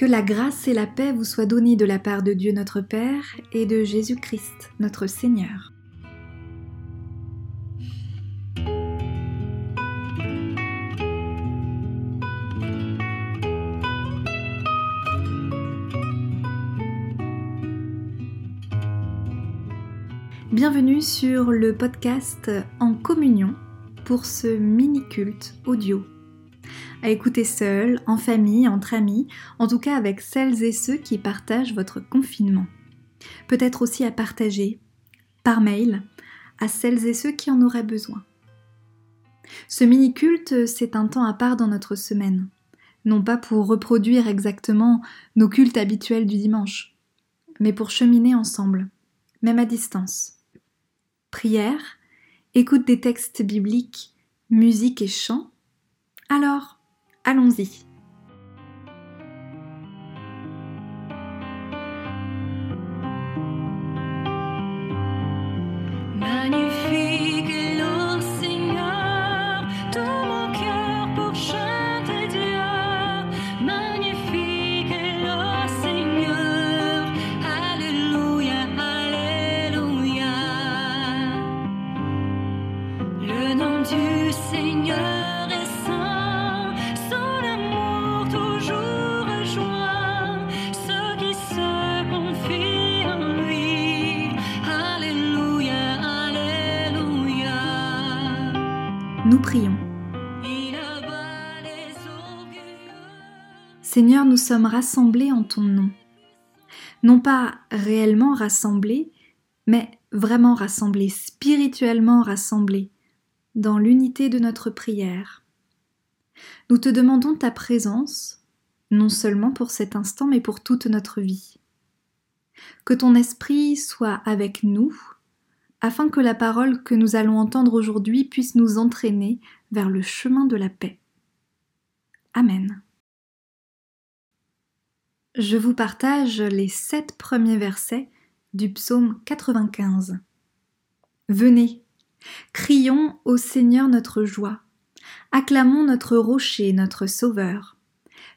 Que la grâce et la paix vous soient données de la part de Dieu notre Père et de Jésus-Christ notre Seigneur. Bienvenue sur le podcast En communion pour ce mini-culte audio à écouter seul, en famille, entre amis, en tout cas avec celles et ceux qui partagent votre confinement. Peut-être aussi à partager, par mail, à celles et ceux qui en auraient besoin. Ce mini-culte, c'est un temps à part dans notre semaine, non pas pour reproduire exactement nos cultes habituels du dimanche, mais pour cheminer ensemble, même à distance. Prière, écoute des textes bibliques, musique et chant. Alors, Allons-y. Seigneur, nous sommes rassemblés en ton nom. Non pas réellement rassemblés, mais vraiment rassemblés, spirituellement rassemblés, dans l'unité de notre prière. Nous te demandons ta présence, non seulement pour cet instant, mais pour toute notre vie. Que ton esprit soit avec nous afin que la parole que nous allons entendre aujourd'hui puisse nous entraîner vers le chemin de la paix. Amen. Je vous partage les sept premiers versets du psaume 95. Venez, crions au Seigneur notre joie, acclamons notre rocher, notre sauveur.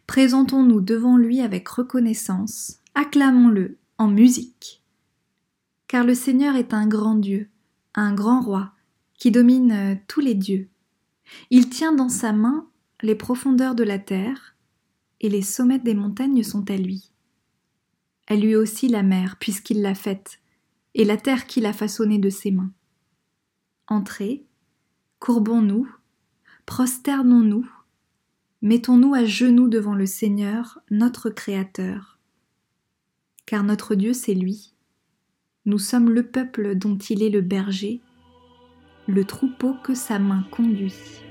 Présentons-nous devant lui avec reconnaissance, acclamons-le en musique car le Seigneur est un grand Dieu, un grand roi, qui domine tous les dieux. Il tient dans sa main les profondeurs de la terre, et les sommets des montagnes sont à lui. À lui aussi la mer, puisqu'il l'a faite, et la terre qu'il a façonnée de ses mains. Entrez, courbons-nous, prosternons-nous, mettons-nous à genoux devant le Seigneur, notre Créateur. Car notre Dieu, c'est lui nous sommes le peuple dont il est le berger, le troupeau que sa main conduit.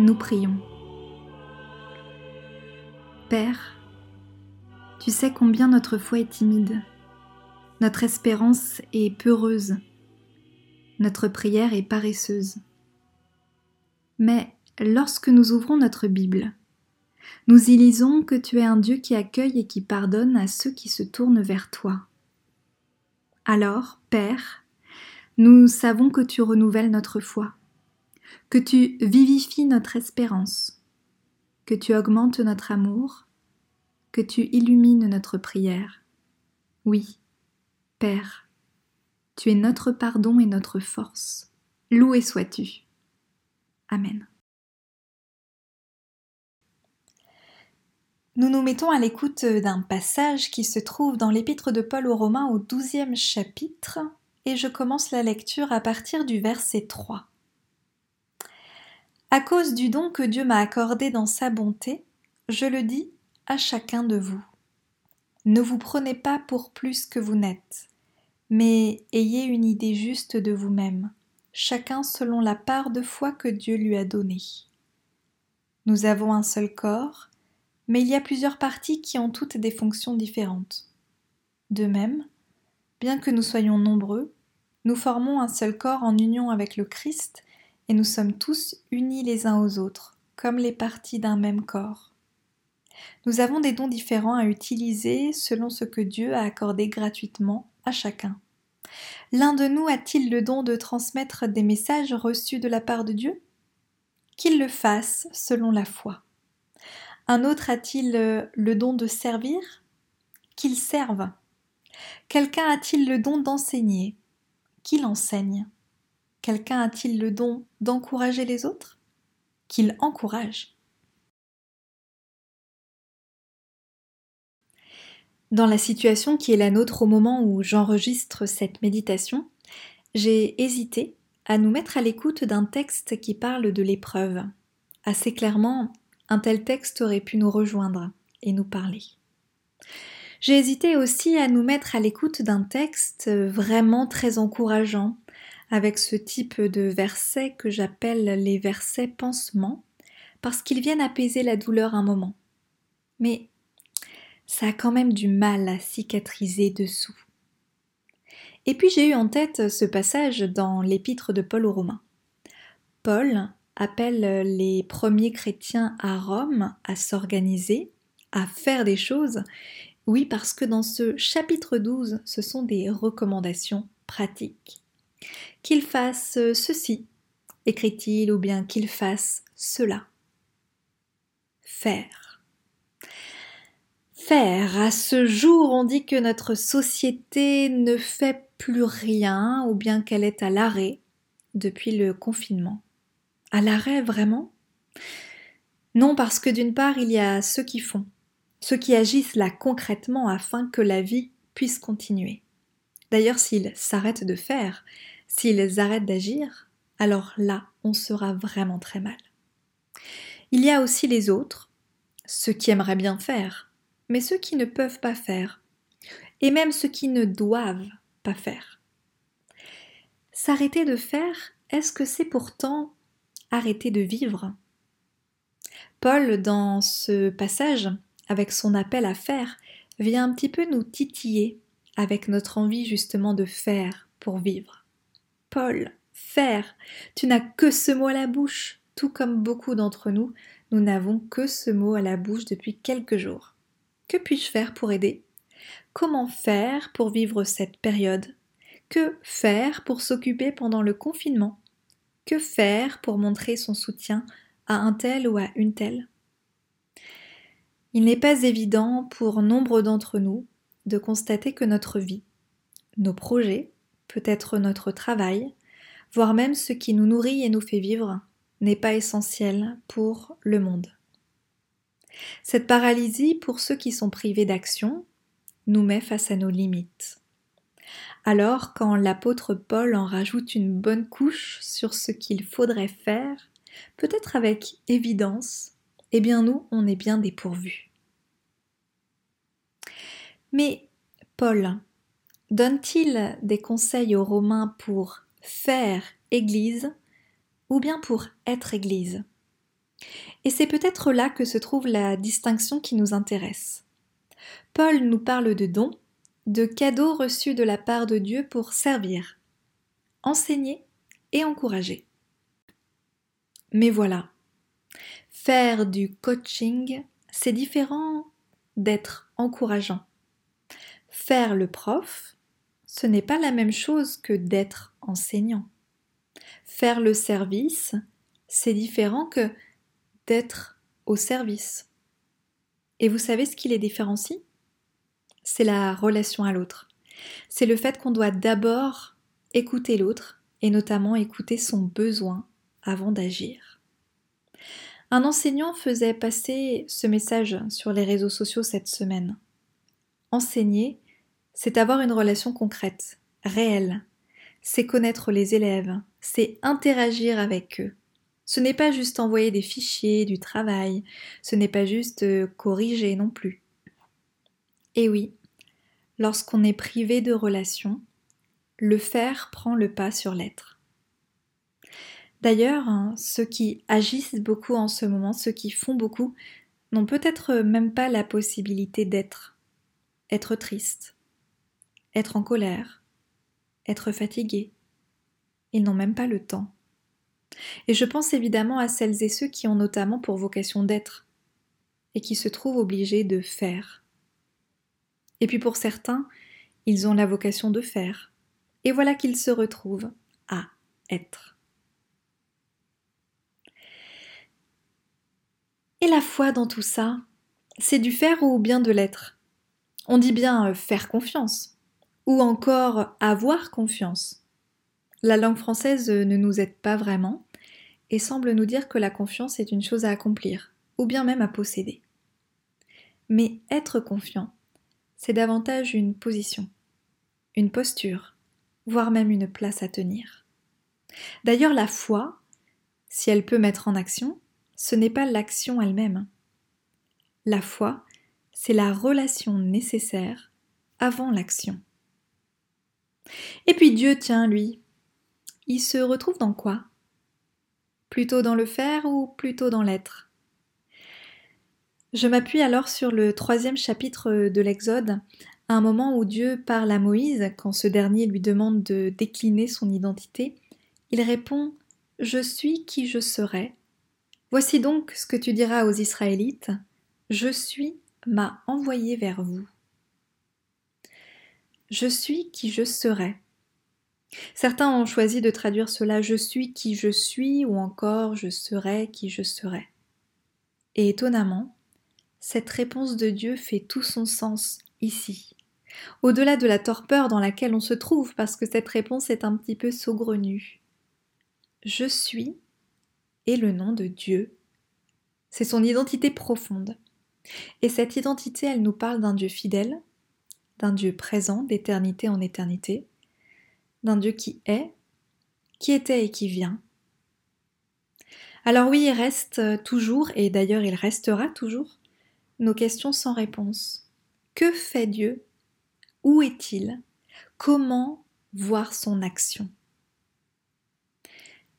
Nous prions. Père, tu sais combien notre foi est timide, notre espérance est peureuse, notre prière est paresseuse. Mais lorsque nous ouvrons notre Bible, nous y lisons que tu es un Dieu qui accueille et qui pardonne à ceux qui se tournent vers toi. Alors, Père, nous savons que tu renouvelles notre foi que tu vivifies notre espérance, que tu augmentes notre amour, que tu illumines notre prière. Oui, Père, tu es notre pardon et notre force. Loué sois-tu. Amen. Nous nous mettons à l'écoute d'un passage qui se trouve dans l'épître de Paul aux Romains au douzième chapitre, et je commence la lecture à partir du verset 3. À cause du don que Dieu m'a accordé dans sa bonté, je le dis à chacun de vous. Ne vous prenez pas pour plus que vous n'êtes, mais ayez une idée juste de vous-même, chacun selon la part de foi que Dieu lui a donnée. Nous avons un seul corps, mais il y a plusieurs parties qui ont toutes des fonctions différentes. De même, bien que nous soyons nombreux, nous formons un seul corps en union avec le Christ et nous sommes tous unis les uns aux autres, comme les parties d'un même corps. Nous avons des dons différents à utiliser selon ce que Dieu a accordé gratuitement à chacun. L'un de nous a-t-il le don de transmettre des messages reçus de la part de Dieu? Qu'il le fasse selon la foi. Un autre a-t-il le don de servir? Qu'il serve. Quelqu'un a-t-il le don d'enseigner? Qu'il enseigne. Quelqu'un a-t-il le don d'encourager les autres? Qu'il encourage. Dans la situation qui est la nôtre au moment où j'enregistre cette méditation, j'ai hésité à nous mettre à l'écoute d'un texte qui parle de l'épreuve. Assez clairement, un tel texte aurait pu nous rejoindre et nous parler. J'ai hésité aussi à nous mettre à l'écoute d'un texte vraiment très encourageant, avec ce type de versets que j'appelle les versets pansements, parce qu'ils viennent apaiser la douleur un moment. Mais ça a quand même du mal à cicatriser dessous. Et puis j'ai eu en tête ce passage dans l'épître de Paul aux Romains. Paul appelle les premiers chrétiens à Rome à s'organiser, à faire des choses. Oui, parce que dans ce chapitre 12, ce sont des recommandations pratiques. Qu'ils fassent ceci, écrit-il, ou bien qu'ils fassent cela. Faire. Faire. À ce jour, on dit que notre société ne fait plus rien, ou bien qu'elle est à l'arrêt depuis le confinement. À l'arrêt, vraiment? Non, parce que d'une part, il y a ceux qui font, ceux qui agissent là concrètement afin que la vie puisse continuer. D'ailleurs, s'ils s'arrêtent de faire, s'ils arrêtent d'agir, alors là, on sera vraiment très mal. Il y a aussi les autres, ceux qui aimeraient bien faire, mais ceux qui ne peuvent pas faire, et même ceux qui ne doivent pas faire. S'arrêter de faire, est-ce que c'est pourtant arrêter de vivre? Paul, dans ce passage, avec son appel à faire, vient un petit peu nous titiller avec notre envie justement de faire pour vivre. Paul, faire, tu n'as que ce mot à la bouche, tout comme beaucoup d'entre nous, nous n'avons que ce mot à la bouche depuis quelques jours. Que puis-je faire pour aider? Comment faire pour vivre cette période? Que faire pour s'occuper pendant le confinement? Que faire pour montrer son soutien à un tel ou à une telle? Il n'est pas évident pour nombre d'entre nous de constater que notre vie, nos projets, peut-être notre travail, voire même ce qui nous nourrit et nous fait vivre, n'est pas essentiel pour le monde. Cette paralysie, pour ceux qui sont privés d'action, nous met face à nos limites. Alors, quand l'apôtre Paul en rajoute une bonne couche sur ce qu'il faudrait faire, peut-être avec évidence, eh bien nous, on est bien dépourvus. Mais Paul donne-t-il des conseils aux Romains pour faire Église ou bien pour être Église? Et c'est peut-être là que se trouve la distinction qui nous intéresse. Paul nous parle de dons, de cadeaux reçus de la part de Dieu pour servir, enseigner et encourager. Mais voilà, faire du coaching, c'est différent d'être encourageant. Faire le prof, ce n'est pas la même chose que d'être enseignant. Faire le service, c'est différent que d'être au service. Et vous savez ce qui les différencie? C'est la relation à l'autre. C'est le fait qu'on doit d'abord écouter l'autre et notamment écouter son besoin avant d'agir. Un enseignant faisait passer ce message sur les réseaux sociaux cette semaine. Enseigner, c'est avoir une relation concrète, réelle. C'est connaître les élèves, c'est interagir avec eux. Ce n'est pas juste envoyer des fichiers, du travail, ce n'est pas juste euh, corriger non plus. Et oui, lorsqu'on est privé de relations, le faire prend le pas sur l'être. D'ailleurs, hein, ceux qui agissent beaucoup en ce moment, ceux qui font beaucoup, n'ont peut-être même pas la possibilité d'être. Être triste, être en colère, être fatigué. Ils n'ont même pas le temps. Et je pense évidemment à celles et ceux qui ont notamment pour vocation d'être, et qui se trouvent obligés de faire. Et puis pour certains, ils ont la vocation de faire, et voilà qu'ils se retrouvent à être. Et la foi dans tout ça, c'est du faire ou bien de l'être? On dit bien euh, faire confiance, ou encore avoir confiance. La langue française ne nous aide pas vraiment et semble nous dire que la confiance est une chose à accomplir, ou bien même à posséder. Mais être confiant, c'est davantage une position, une posture, voire même une place à tenir. D'ailleurs, la foi, si elle peut mettre en action, ce n'est pas l'action elle-même. La foi, c'est la relation nécessaire avant l'action. Et puis Dieu, tient lui, il se retrouve dans quoi? Plutôt dans le faire ou plutôt dans l'être? Je m'appuie alors sur le troisième chapitre de l'Exode, un moment où Dieu parle à Moïse quand ce dernier lui demande de décliner son identité. Il répond Je suis qui je serai, Voici donc ce que tu diras aux Israélites. Je suis m'a envoyé vers vous. Je suis qui je serai. Certains ont choisi de traduire cela je suis qui je suis ou encore je serai qui je serai. Et étonnamment, cette réponse de Dieu fait tout son sens ici, au-delà de la torpeur dans laquelle on se trouve, parce que cette réponse est un petit peu saugrenue. Je suis et le nom de Dieu. C'est son identité profonde. Et cette identité, elle nous parle d'un Dieu fidèle, d'un Dieu présent d'éternité en éternité, d'un Dieu qui est, qui était et qui vient. Alors oui, il reste toujours, et d'ailleurs il restera toujours, nos questions sans réponse. Que fait Dieu? Où est-il? Comment voir son action?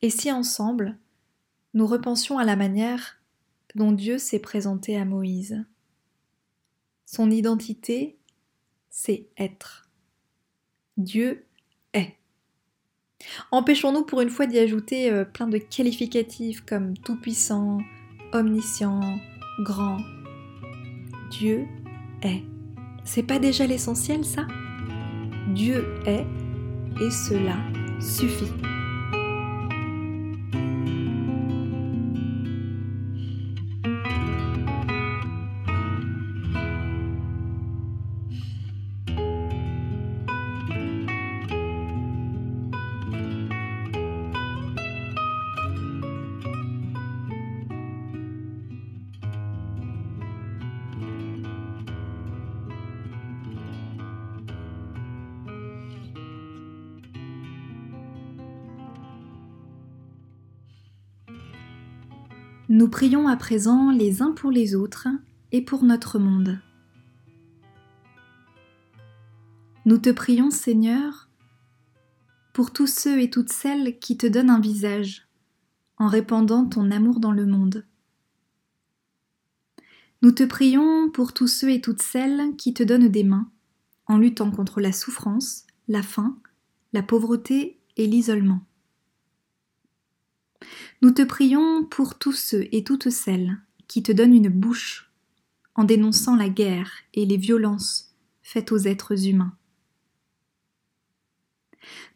Et si ensemble, nous repensions à la manière dont Dieu s'est présenté à Moïse? Son identité, c'est être. Dieu est. Empêchons-nous pour une fois d'y ajouter euh, plein de qualificatifs comme tout-puissant, omniscient, grand. Dieu est. C'est pas déjà l'essentiel ça? Dieu est et cela suffit. Nous prions à présent les uns pour les autres et pour notre monde. Nous te prions, Seigneur, pour tous ceux et toutes celles qui te donnent un visage, en répandant ton amour dans le monde. Nous te prions pour tous ceux et toutes celles qui te donnent des mains, en luttant contre la souffrance, la faim, la pauvreté et l'isolement. Nous te prions pour tous ceux et toutes celles qui te donnent une bouche en dénonçant la guerre et les violences faites aux êtres humains.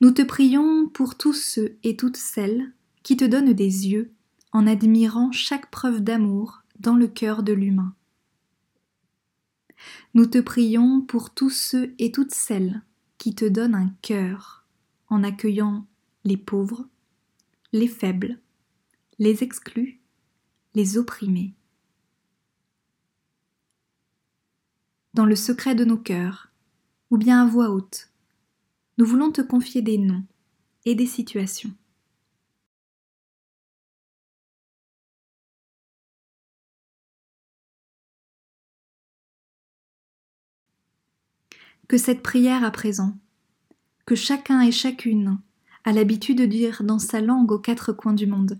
Nous te prions pour tous ceux et toutes celles qui te donnent des yeux en admirant chaque preuve d'amour dans le cœur de l'humain. Nous te prions pour tous ceux et toutes celles qui te donnent un cœur en accueillant les pauvres, les faibles, les exclus, les opprimés. Dans le secret de nos cœurs, ou bien à voix haute, nous voulons te confier des noms et des situations. Que cette prière à présent que chacun et chacune a l'habitude de dire dans sa langue aux quatre coins du monde,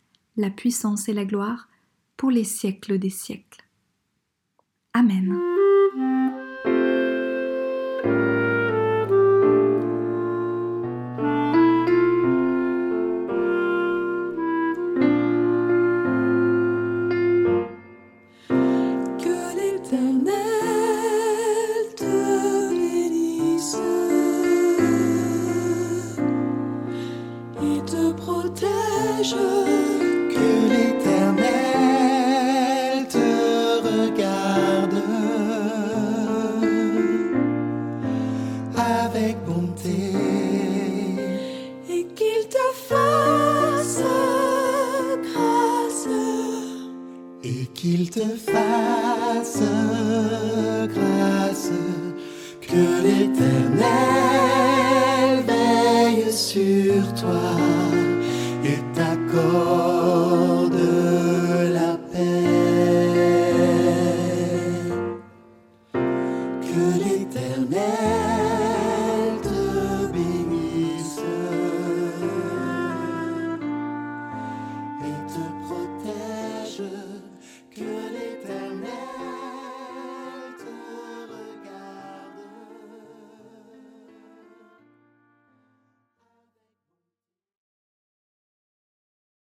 la puissance et la gloire pour les siècles des siècles. Amen. eta taqo